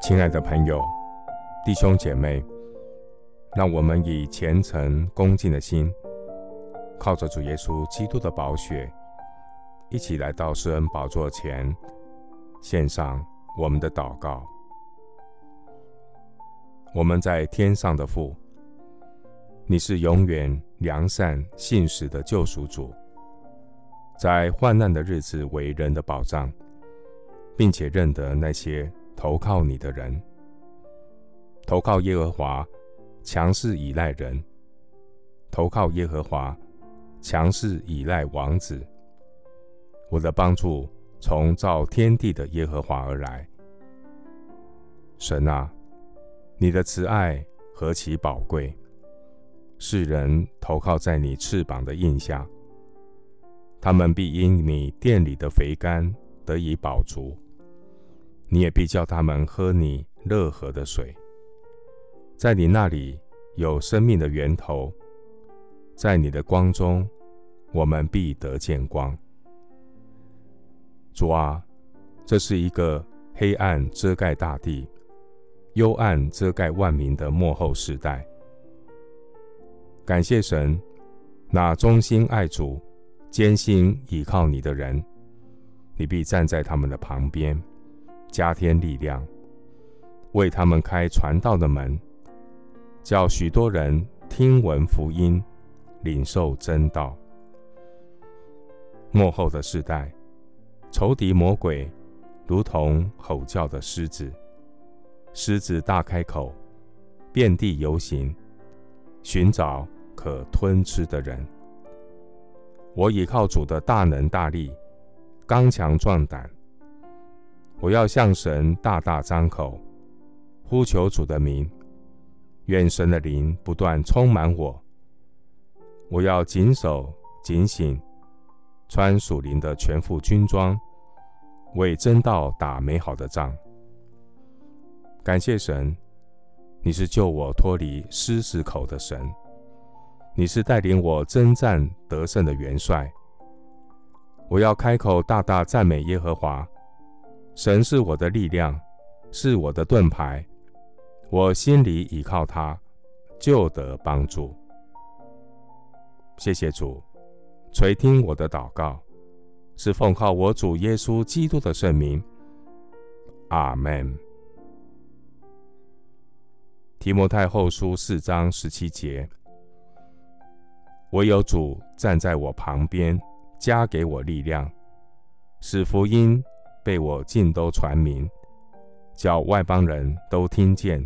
亲爱的朋友、弟兄姐妹，让我们以虔诚恭敬的心，靠着主耶稣基督的宝血，一起来到施恩宝座前，献上我们的祷告。我们在天上的父，你是永远良善信实的救赎主，在患难的日子为人的保障，并且认得那些。投靠你的人，投靠耶和华，强势倚赖人；投靠耶和华，强势倚赖王子。我的帮助从造天地的耶和华而来。神啊，你的慈爱何其宝贵！世人投靠在你翅膀的荫下，他们必因你店里的肥甘得以饱足。你也必叫他们喝你乐河的水，在你那里有生命的源头，在你的光中，我们必得见光。主啊，这是一个黑暗遮盖大地、幽暗遮盖万民的幕后时代。感谢神，那忠心爱主、坚心倚靠你的人，你必站在他们的旁边。加添力量，为他们开传道的门，叫许多人听闻福音，领受真道。末后的世代，仇敌魔鬼如同吼叫的狮子，狮子大开口，遍地游行，寻找可吞吃的人。我倚靠主的大能大力，刚强壮胆。我要向神大大张口，呼求主的名，愿神的灵不断充满我。我要谨守警醒，穿属灵的全副军装，为真道打美好的仗。感谢神，你是救我脱离狮子口的神，你是带领我征战得胜的元帅。我要开口大大赞美耶和华。神是我的力量，是我的盾牌，我心里倚靠他，就得帮助。谢谢主，垂听我的祷告，是奉靠我主耶稣基督的圣名。阿门。提摩太后书四章十七节：唯有主站在我旁边，加给我力量，使福音。被我尽都传明，叫外邦人都听见。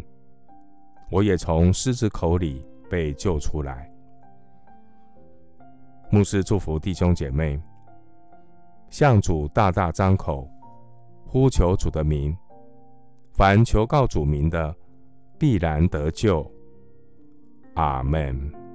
我也从狮子口里被救出来。牧师祝福弟兄姐妹，向主大大张口，呼求主的名。凡求告主名的，必然得救。阿门。